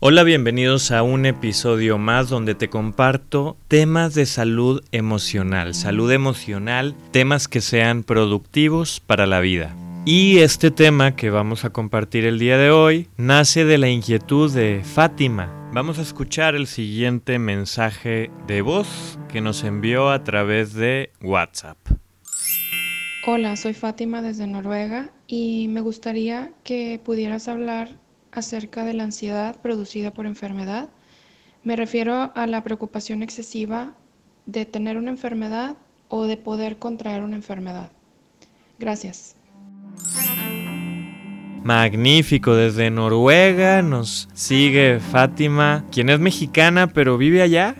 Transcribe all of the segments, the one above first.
Hola, bienvenidos a un episodio más donde te comparto temas de salud emocional, salud emocional, temas que sean productivos para la vida. Y este tema que vamos a compartir el día de hoy nace de la inquietud de Fátima. Vamos a escuchar el siguiente mensaje de voz que nos envió a través de WhatsApp. Hola, soy Fátima desde Noruega y me gustaría que pudieras hablar acerca de la ansiedad producida por enfermedad. Me refiero a la preocupación excesiva de tener una enfermedad o de poder contraer una enfermedad. Gracias. Magnífico, desde Noruega nos sigue Fátima, quien es mexicana pero vive allá,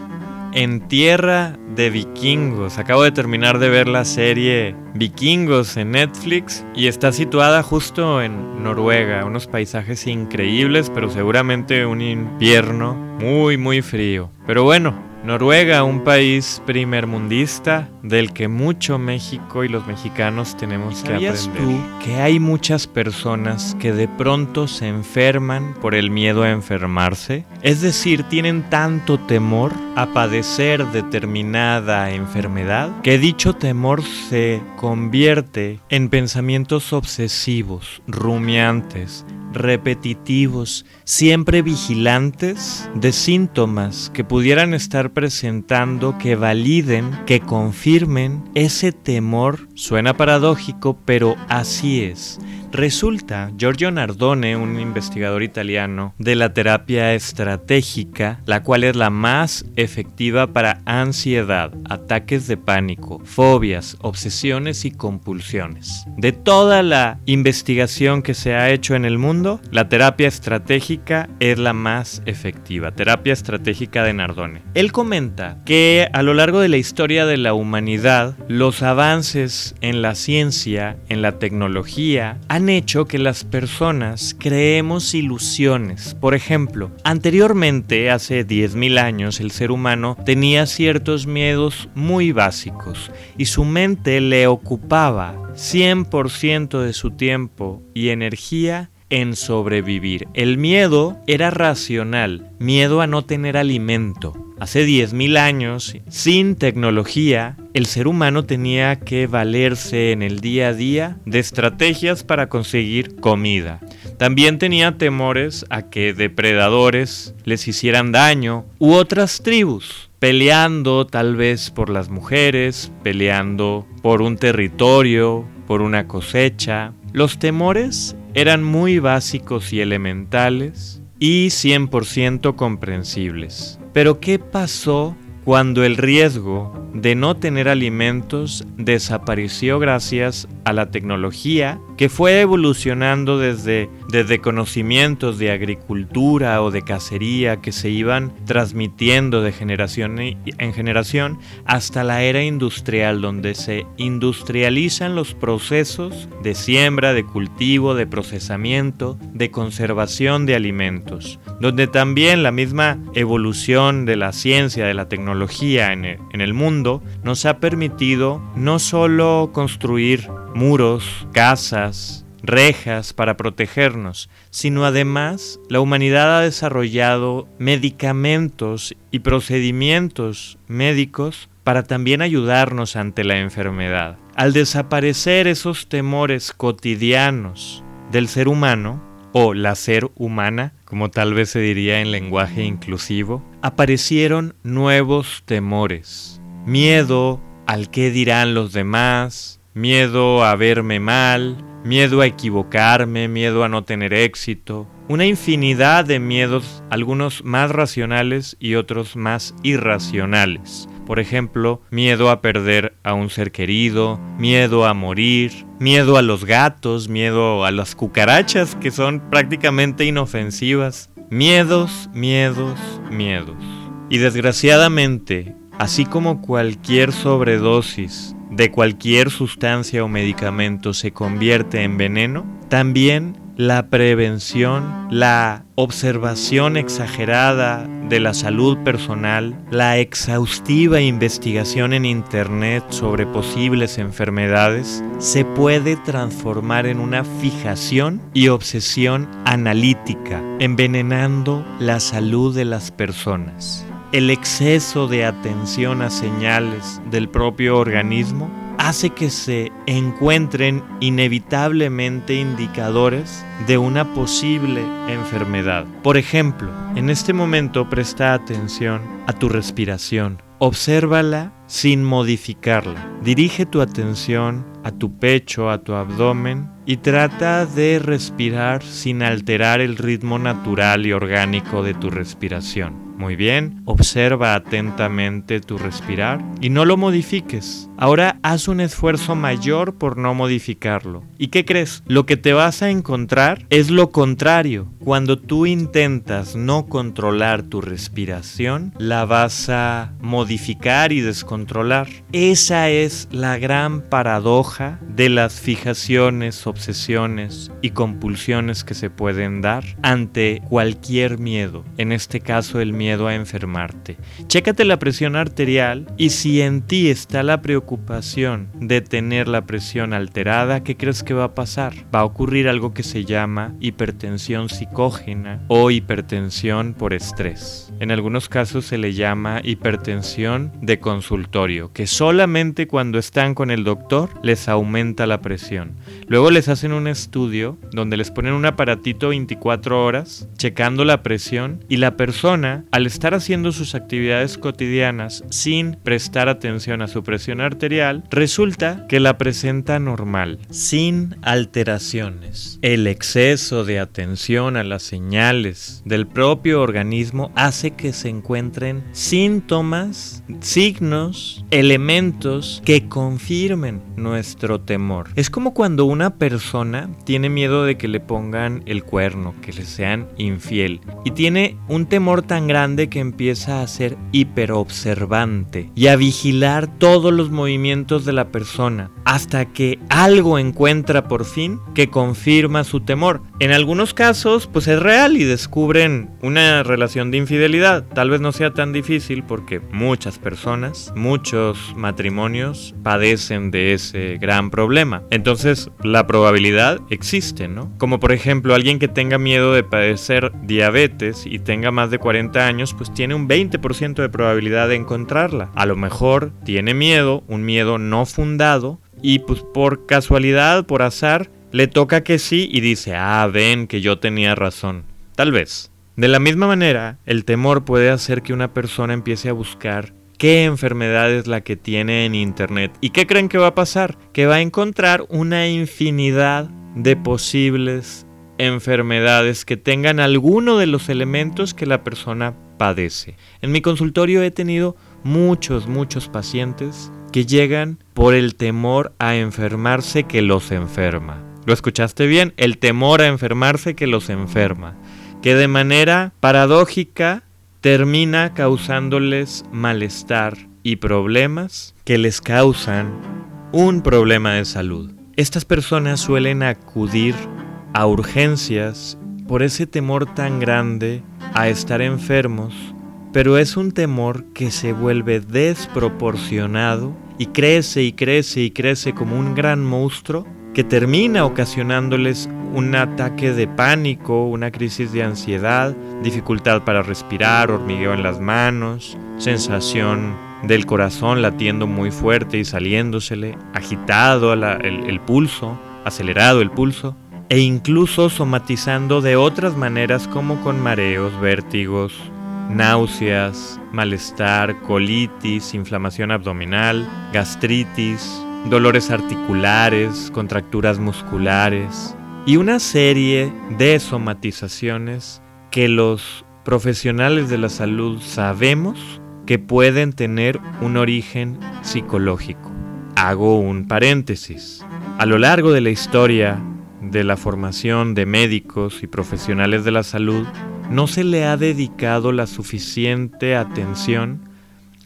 en tierra de vikingos. Acabo de terminar de ver la serie Vikingos en Netflix y está situada justo en Noruega. Unos paisajes increíbles, pero seguramente un invierno muy, muy frío. Pero bueno, Noruega, un país primermundista del que mucho México y los mexicanos tenemos que aprender. tú que hay muchas personas que de pronto se enferman por el miedo a enfermarse? Es decir, tienen tanto temor a padecer determinada enfermedad que dicho temor se convierte en pensamientos obsesivos, rumiantes, repetitivos, siempre vigilantes de síntomas que pudieran estar presentando que validen, que confirmen ese temor. Suena paradójico, pero así es. Resulta, Giorgio Nardone, un investigador italiano de la terapia estratégica, la cual es la más efectiva para ansiedad, ataques de pánico, fobias, obsesiones y compulsiones. De toda la investigación que se ha hecho en el mundo, la terapia estratégica es la más efectiva, terapia estratégica de Nardone. Él comenta que a lo largo de la historia de la humanidad, los avances en la ciencia, en la tecnología, han hecho que las personas creemos ilusiones. Por ejemplo, anteriormente, hace 10.000 años, el ser humano tenía ciertos miedos muy básicos y su mente le ocupaba 100% de su tiempo y energía en sobrevivir. El miedo era racional, miedo a no tener alimento. Hace 10.000 años, sin tecnología, el ser humano tenía que valerse en el día a día de estrategias para conseguir comida. También tenía temores a que depredadores les hicieran daño u otras tribus, peleando tal vez por las mujeres, peleando por un territorio, por una cosecha. Los temores eran muy básicos y elementales y 100% comprensibles. Pero ¿qué pasó cuando el riesgo de no tener alimentos desapareció gracias a la tecnología que fue evolucionando desde, desde conocimientos de agricultura o de cacería que se iban transmitiendo de generación en generación hasta la era industrial donde se industrializan los procesos de siembra, de cultivo, de procesamiento, de conservación de alimentos, donde también la misma evolución de la ciencia, de la tecnología en el, en el mundo nos ha permitido no solo construir muros, casas, rejas para protegernos, sino además la humanidad ha desarrollado medicamentos y procedimientos médicos para también ayudarnos ante la enfermedad. Al desaparecer esos temores cotidianos del ser humano, o la ser humana, como tal vez se diría en lenguaje inclusivo, aparecieron nuevos temores. Miedo al qué dirán los demás, miedo a verme mal, miedo a equivocarme, miedo a no tener éxito, una infinidad de miedos, algunos más racionales y otros más irracionales. Por ejemplo, miedo a perder a un ser querido, miedo a morir, miedo a los gatos, miedo a las cucarachas que son prácticamente inofensivas. Miedos, miedos, miedos. Y desgraciadamente, así como cualquier sobredosis de cualquier sustancia o medicamento se convierte en veneno, también la prevención, la observación exagerada de la salud personal, la exhaustiva investigación en Internet sobre posibles enfermedades, se puede transformar en una fijación y obsesión analítica, envenenando la salud de las personas. El exceso de atención a señales del propio organismo hace que se encuentren inevitablemente indicadores de una posible enfermedad. Por ejemplo, en este momento presta atención a tu respiración. Obsérvala sin modificarla. Dirige tu atención a tu pecho, a tu abdomen y trata de respirar sin alterar el ritmo natural y orgánico de tu respiración. Muy bien, observa atentamente tu respirar y no lo modifiques. Ahora haz un esfuerzo mayor por no modificarlo. ¿Y qué crees? Lo que te vas a encontrar es lo contrario. Cuando tú intentas no controlar tu respiración, la vas a modificar y descontrolar. Esa es la gran paradoja de las fijaciones, obsesiones y compulsiones que se pueden dar ante cualquier miedo. En este caso el miedo miedo a enfermarte. Chécate la presión arterial y si en ti está la preocupación de tener la presión alterada, ¿qué crees que va a pasar? Va a ocurrir algo que se llama hipertensión psicógena o hipertensión por estrés. En algunos casos se le llama hipertensión de consultorio, que solamente cuando están con el doctor les aumenta la presión. Luego les hacen un estudio donde les ponen un aparatito 24 horas checando la presión y la persona al estar haciendo sus actividades cotidianas sin prestar atención a su presión arterial, resulta que la presenta normal, sin alteraciones. El exceso de atención a las señales del propio organismo hace que se encuentren síntomas, signos, elementos que confirmen nuestro temor. Es como cuando una persona tiene miedo de que le pongan el cuerno, que le sean infiel, y tiene un temor tan grande que empieza a ser hiperobservante y a vigilar todos los movimientos de la persona hasta que algo encuentra por fin que confirma su temor. En algunos casos pues es real y descubren una relación de infidelidad. Tal vez no sea tan difícil porque muchas personas, muchos matrimonios padecen de ese gran problema. Entonces la probabilidad existe, ¿no? Como por ejemplo alguien que tenga miedo de padecer diabetes y tenga más de 40 años pues tiene un 20% de probabilidad de encontrarla. A lo mejor tiene miedo, un miedo no fundado, y pues por casualidad, por azar, le toca que sí y dice, ah, ven que yo tenía razón. Tal vez. De la misma manera, el temor puede hacer que una persona empiece a buscar qué enfermedad es la que tiene en Internet. ¿Y qué creen que va a pasar? Que va a encontrar una infinidad de posibles enfermedades que tengan alguno de los elementos que la persona padece. En mi consultorio he tenido muchos, muchos pacientes que llegan por el temor a enfermarse que los enferma. ¿Lo escuchaste bien? El temor a enfermarse que los enferma. Que de manera paradójica termina causándoles malestar y problemas que les causan un problema de salud. Estas personas suelen acudir a urgencias por ese temor tan grande a estar enfermos, pero es un temor que se vuelve desproporcionado y crece y crece y crece como un gran monstruo que termina ocasionándoles un ataque de pánico, una crisis de ansiedad, dificultad para respirar, hormigueo en las manos, sensación del corazón latiendo muy fuerte y saliéndosele, agitado el, el pulso, acelerado el pulso e incluso somatizando de otras maneras como con mareos, vértigos, náuseas, malestar, colitis, inflamación abdominal, gastritis, dolores articulares, contracturas musculares y una serie de somatizaciones que los profesionales de la salud sabemos que pueden tener un origen psicológico. Hago un paréntesis. A lo largo de la historia de la formación de médicos y profesionales de la salud, no se le ha dedicado la suficiente atención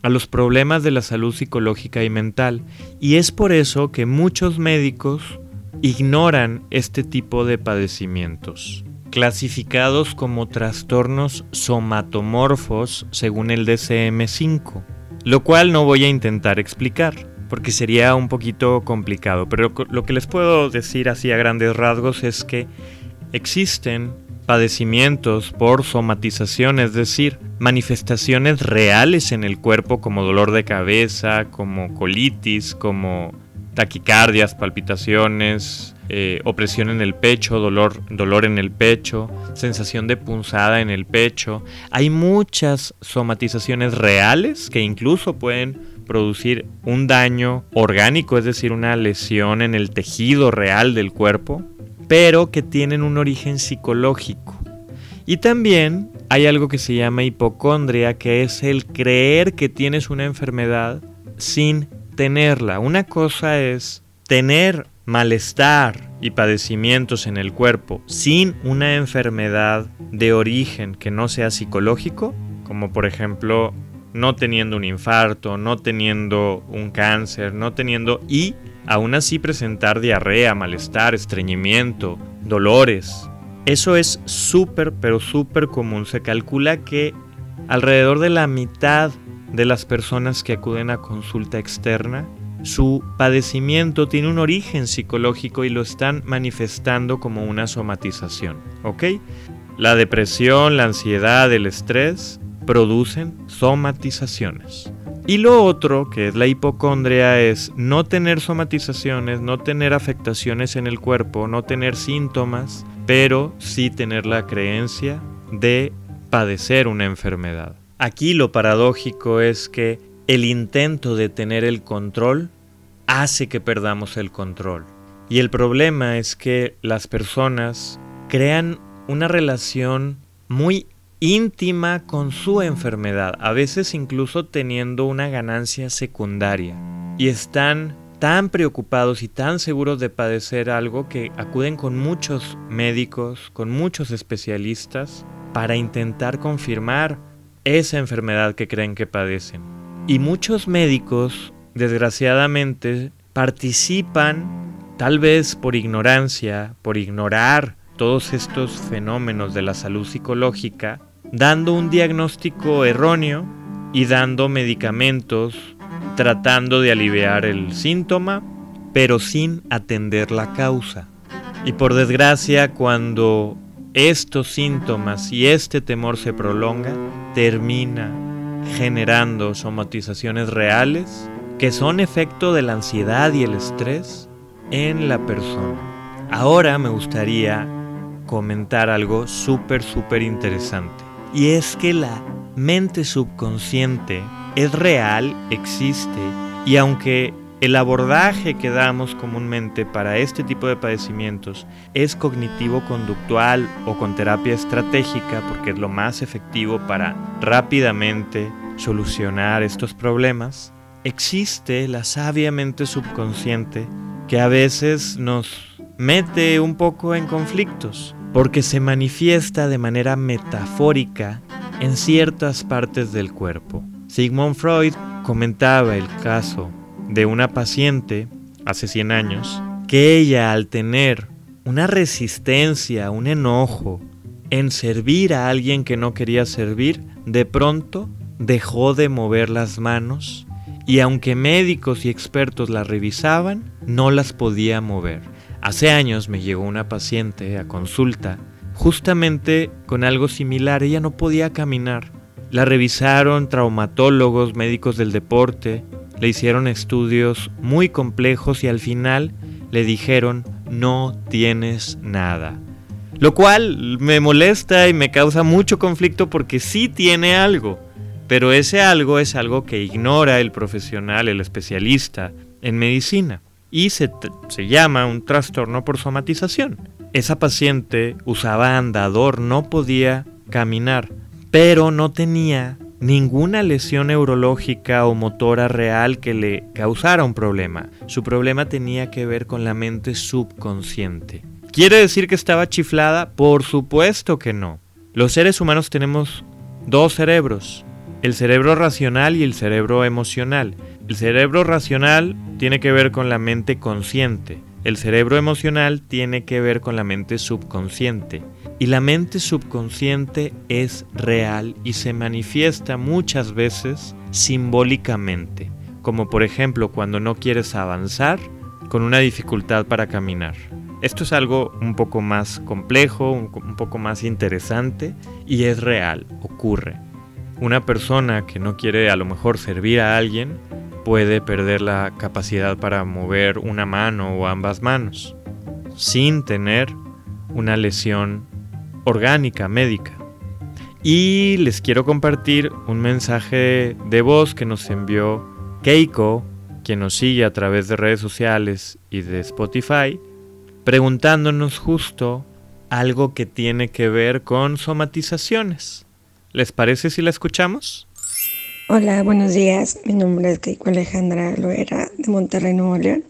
a los problemas de la salud psicológica y mental. Y es por eso que muchos médicos ignoran este tipo de padecimientos, clasificados como trastornos somatomorfos según el DCM5, lo cual no voy a intentar explicar porque sería un poquito complicado, pero lo que les puedo decir así a grandes rasgos es que existen padecimientos por somatización, es decir, manifestaciones reales en el cuerpo como dolor de cabeza, como colitis, como taquicardias, palpitaciones, eh, opresión en el pecho, dolor, dolor en el pecho, sensación de punzada en el pecho. Hay muchas somatizaciones reales que incluso pueden producir un daño orgánico, es decir, una lesión en el tejido real del cuerpo, pero que tienen un origen psicológico. Y también hay algo que se llama hipocondria, que es el creer que tienes una enfermedad sin tenerla. Una cosa es tener malestar y padecimientos en el cuerpo sin una enfermedad de origen que no sea psicológico, como por ejemplo no teniendo un infarto, no teniendo un cáncer, no teniendo y aún así presentar diarrea, malestar, estreñimiento, dolores. Eso es súper, pero súper común. Se calcula que alrededor de la mitad de las personas que acuden a consulta externa, su padecimiento tiene un origen psicológico y lo están manifestando como una somatización. ¿Ok? La depresión, la ansiedad, el estrés producen somatizaciones. Y lo otro, que es la hipocondria, es no tener somatizaciones, no tener afectaciones en el cuerpo, no tener síntomas, pero sí tener la creencia de padecer una enfermedad. Aquí lo paradójico es que el intento de tener el control hace que perdamos el control. Y el problema es que las personas crean una relación muy íntima con su enfermedad, a veces incluso teniendo una ganancia secundaria. Y están tan preocupados y tan seguros de padecer algo que acuden con muchos médicos, con muchos especialistas, para intentar confirmar esa enfermedad que creen que padecen. Y muchos médicos, desgraciadamente, participan, tal vez por ignorancia, por ignorar todos estos fenómenos de la salud psicológica, dando un diagnóstico erróneo y dando medicamentos tratando de aliviar el síntoma, pero sin atender la causa. Y por desgracia, cuando estos síntomas y este temor se prolonga, termina generando somatizaciones reales que son efecto de la ansiedad y el estrés en la persona. Ahora me gustaría comentar algo súper, súper interesante. Y es que la mente subconsciente es real, existe, y aunque el abordaje que damos comúnmente para este tipo de padecimientos es cognitivo-conductual o con terapia estratégica, porque es lo más efectivo para rápidamente solucionar estos problemas, existe la sabia mente subconsciente que a veces nos mete un poco en conflictos porque se manifiesta de manera metafórica en ciertas partes del cuerpo. Sigmund Freud comentaba el caso de una paciente hace 100 años que ella al tener una resistencia, un enojo en servir a alguien que no quería servir, de pronto dejó de mover las manos y aunque médicos y expertos la revisaban, no las podía mover. Hace años me llegó una paciente a consulta justamente con algo similar. Ella no podía caminar. La revisaron traumatólogos, médicos del deporte, le hicieron estudios muy complejos y al final le dijeron no tienes nada. Lo cual me molesta y me causa mucho conflicto porque sí tiene algo, pero ese algo es algo que ignora el profesional, el especialista en medicina y se, llama un trastorno por somatización. Esa paciente usaba andador, no podía caminar, pero no tenía ninguna lesión neurológica o motora real que le causara un problema. Su problema tenía que ver con la mente subconsciente. ¿Quiere decir que estaba chiflada? Por supuesto que no. Los seres humanos tenemos dos cerebros, el cerebro racional y el cerebro emocional. El cerebro racional tiene que ver con la mente consciente. el cerebro emocional tiene que ver con la mente subconsciente. Y la mente subconsciente es real y se manifiesta muchas veces simbólicamente, como por ejemplo cuando no quieres avanzar con una dificultad para caminar. Esto es algo un poco más complejo, un, poco más interesante y es real, ocurre. Una persona que no quiere a lo mejor servir a alguien puede perder la capacidad para mover una mano o ambas manos sin tener una lesión orgánica, médica. Y les quiero compartir un mensaje de voz que nos envió Keiko, quien nos sigue a través de redes sociales y de Spotify, preguntándonos justo algo que tiene que ver con somatizaciones. ¿Les parece si la escuchamos? Hola, buenos días. Mi nombre es Keiko Alejandra Loera de Monterrey, Nuevo León.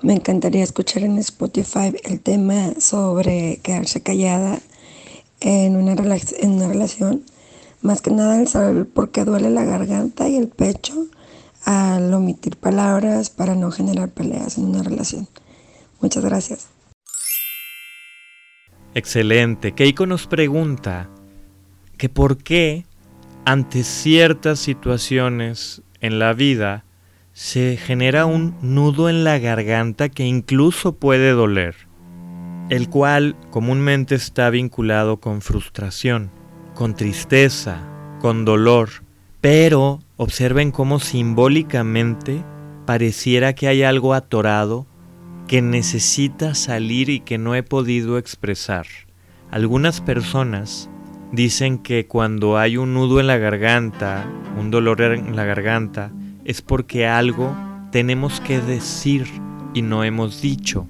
Me encantaría escuchar en Spotify el tema sobre quedarse callada en una, en una relación. Más que nada el saber por qué duele la garganta y el pecho al omitir palabras para no generar peleas en una relación. Muchas gracias. Excelente. Keiko nos pregunta que por qué ante ciertas situaciones en la vida se genera un nudo en la garganta que incluso puede doler, el cual comúnmente está vinculado con frustración, con tristeza, con dolor, pero observen cómo simbólicamente pareciera que hay algo atorado que necesita salir y que no he podido expresar. Algunas personas Dicen que cuando hay un nudo en la garganta, un dolor en la garganta, es porque algo tenemos que decir y no hemos dicho.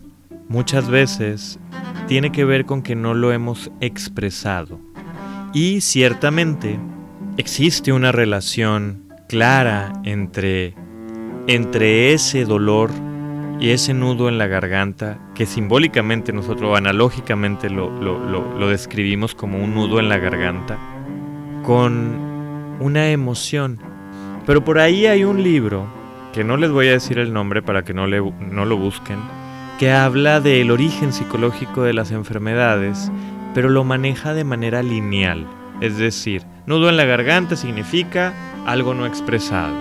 Muchas veces tiene que ver con que no lo hemos expresado. Y ciertamente existe una relación clara entre, entre ese dolor y ese nudo en la garganta, que simbólicamente nosotros analógicamente lo, describimos como un nudo en la garganta, con una emoción. Pero por ahí hay un libro, que no les voy a decir el nombre para que no lo busquen, que habla del origen psicológico de las enfermedades, pero lo maneja de manera lineal. Es decir, nudo en la garganta significa algo no expresado.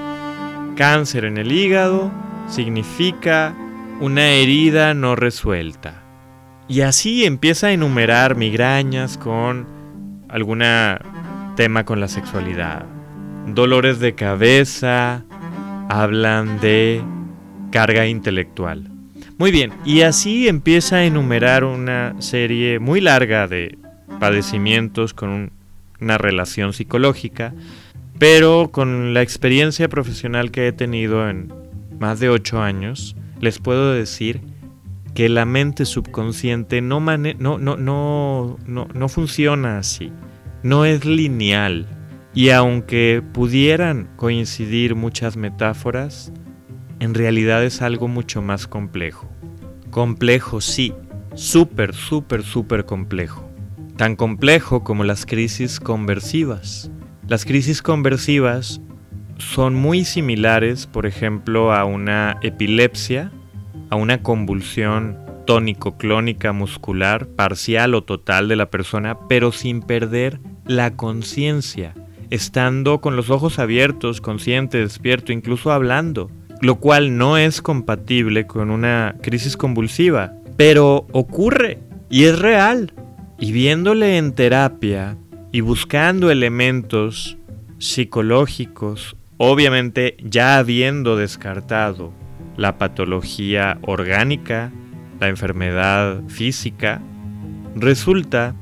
Cáncer en el hígado significa una herida no resuelta. Y así empieza a enumerar migrañas con algún tema con la sexualidad. Dolores de cabeza, hablan de carga intelectual. Muy bien, y así empieza a enumerar una serie muy larga de padecimientos con una relación psicológica, pero con la experiencia profesional que he tenido en más de ocho años, les puedo decir que la mente subconsciente no, no, no, no, no funciona así, no es lineal. Y aunque pudieran coincidir muchas metáforas, en realidad es algo mucho más complejo. Complejo, sí, súper, súper, súper complejo. Tan complejo como las crisis conversivas. Las crisis conversivas son muy similares, por ejemplo, a una epilepsia, a una convulsión tónico-clónica muscular parcial o total de la persona, pero sin perder la conciencia, estando con los ojos abiertos, consciente, despierto, incluso hablando, lo cual no es compatible con una crisis convulsiva, pero ocurre y es real. Y viéndole en terapia y buscando elementos psicológicos Obviamente ya habiendo descartado la patología orgánica, la enfermedad física, resulta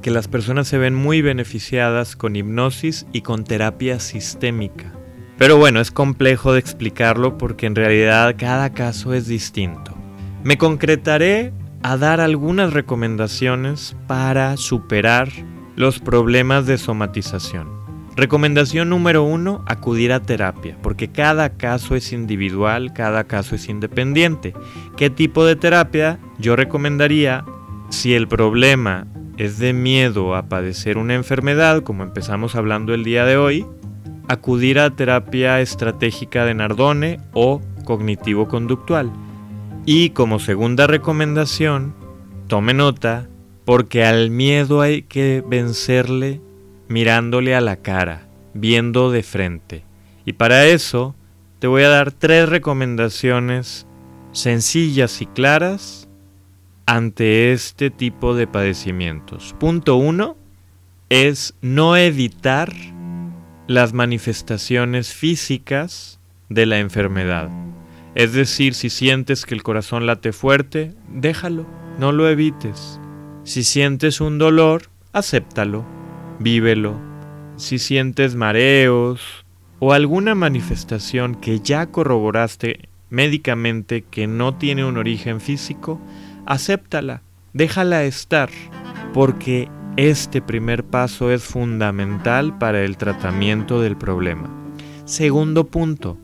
que las personas se ven muy beneficiadas con hipnosis y con terapia sistémica. Pero bueno, es complejo de explicarlo porque en realidad cada caso es distinto. Me concretaré a dar algunas recomendaciones para superar los problemas de somatización. Recomendación número uno, acudir a terapia, porque cada caso es individual, cada caso es independiente. ¿Qué tipo de terapia? Yo recomendaría, si el problema es de miedo a padecer una enfermedad, como empezamos hablando el día de hoy, acudir a terapia estratégica de Nardone o cognitivo-conductual. Y como segunda recomendación, tome nota, porque al miedo hay que vencerle mirándole a la cara, viendo de frente. Y para eso te voy a dar tres recomendaciones sencillas y claras ante este tipo de padecimientos. Punto uno es no evitar las manifestaciones físicas de la enfermedad. Es decir, si sientes que el corazón late fuerte, déjalo, no lo evites. Si sientes un dolor, acéptalo, vívelo. Si sientes mareos o alguna manifestación que ya corroboraste médicamente que no tiene un origen físico, acéptala, déjala estar, porque este primer paso es fundamental para el tratamiento del problema. Segundo punto,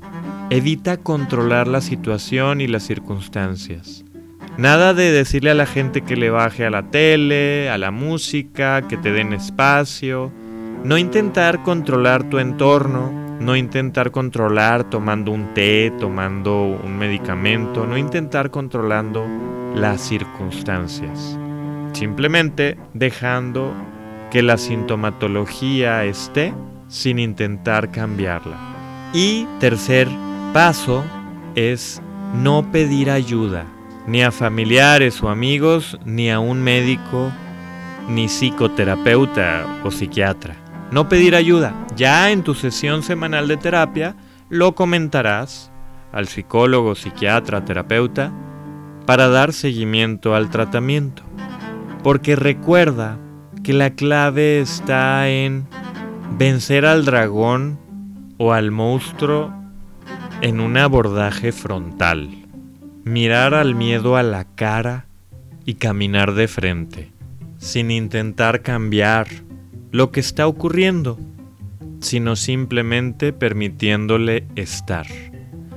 evita controlar la situación y las circunstancias. Nada de decirle a la gente que le baje a la tele, a la música, que te den espacio. No intentar controlar tu entorno, no intentar controlar tomando un té, tomando un medicamento, no intentar controlando las circunstancias simplemente dejando que la sintomatología esté sin intentar cambiarla. Y tercer paso es no pedir ayuda, ni a familiares o amigos, ni a un médico, ni psicoterapeuta o psiquiatra. No pedir ayuda. Ya en tu sesión semanal de terapia lo comentarás al psicólogo, psiquiatra, terapeuta, para dar seguimiento al tratamiento. Porque recuerda que la clave está en vencer al dragón o al monstruo en un abordaje frontal. Mirar al miedo a la cara y caminar de frente, sin intentar cambiar lo que está ocurriendo, sino simplemente permitiéndole estar.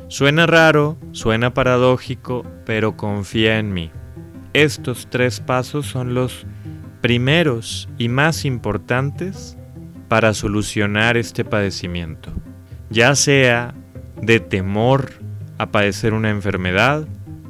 Suena raro, suena paradójico, pero confía en mí. Estos tres pasos son los primeros y más importantes para solucionar este padecimiento, ya sea de temor a padecer una enfermedad,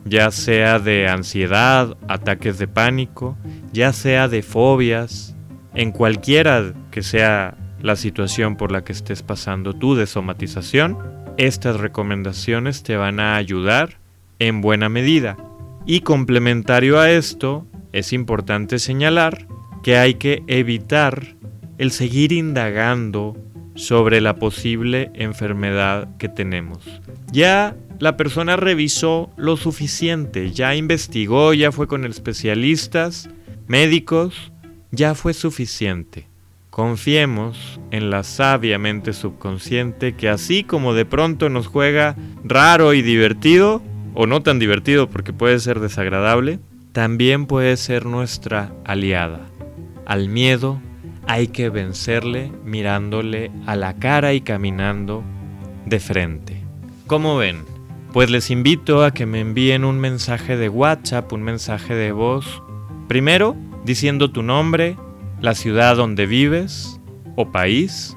ya sea de ansiedad, ataques de pánico, ya sea de fobias, en cualquiera que sea la situación por la que estés pasando tú de somatización, estas recomendaciones te van a ayudar en buena medida. Y complementario a esto, es importante señalar que hay que evitar el seguir indagando sobre la posible enfermedad que tenemos. Ya la persona revisó lo suficiente, ya investigó, ya fue con especialistas, médicos, ya fue suficiente. Confiemos en la sabia mente subconsciente que así como de pronto nos juega raro y divertido, o no tan divertido porque puede ser desagradable, también puede ser nuestra aliada. Al miedo hay que vencerle mirándole a la cara y caminando de frente. ¿Cómo ven? Pues les invito a que me envíen un mensaje de WhatsApp, un mensaje de voz. Primero, diciendo tu nombre, la ciudad donde vives o país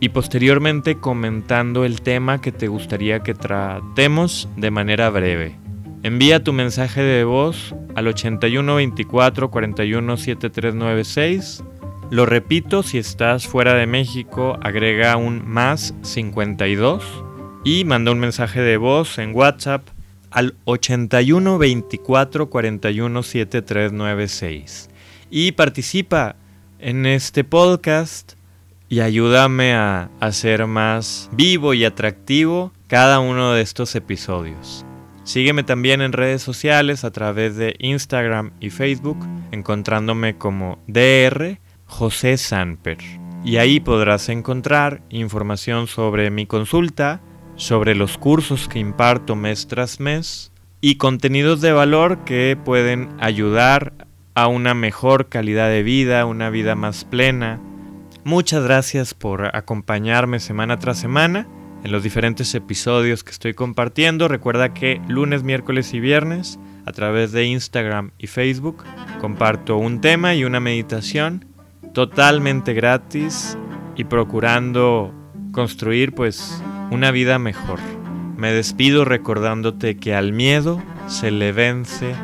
y posteriormente comentando el tema que te gustaría que tratemos de manera breve. Envía tu mensaje de voz al 81 24 41 7396. Lo repito, si estás fuera de México, agrega un más 52 y manda un mensaje de voz en WhatsApp al 81 24 41 7396. Y participa en este podcast y ayúdame a hacer más vivo y atractivo cada uno de estos episodios. Sígueme también en redes sociales a través de Instagram y Facebook, encontrándome como DR José Sanper. Y ahí podrás encontrar información sobre mi consulta, sobre los cursos que imparto mes tras mes y contenidos de valor que pueden ayudar a una mejor calidad de vida, una vida más plena, Muchas gracias por acompañarme semana tras semana en los diferentes episodios que estoy compartiendo. Recuerda que lunes, miércoles y viernes a través de Instagram y Facebook comparto un tema y una meditación totalmente gratis y procurando construir pues una vida mejor. Me despido recordándote que al miedo se le vence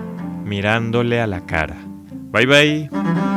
mirándole a la cara. Bye bye.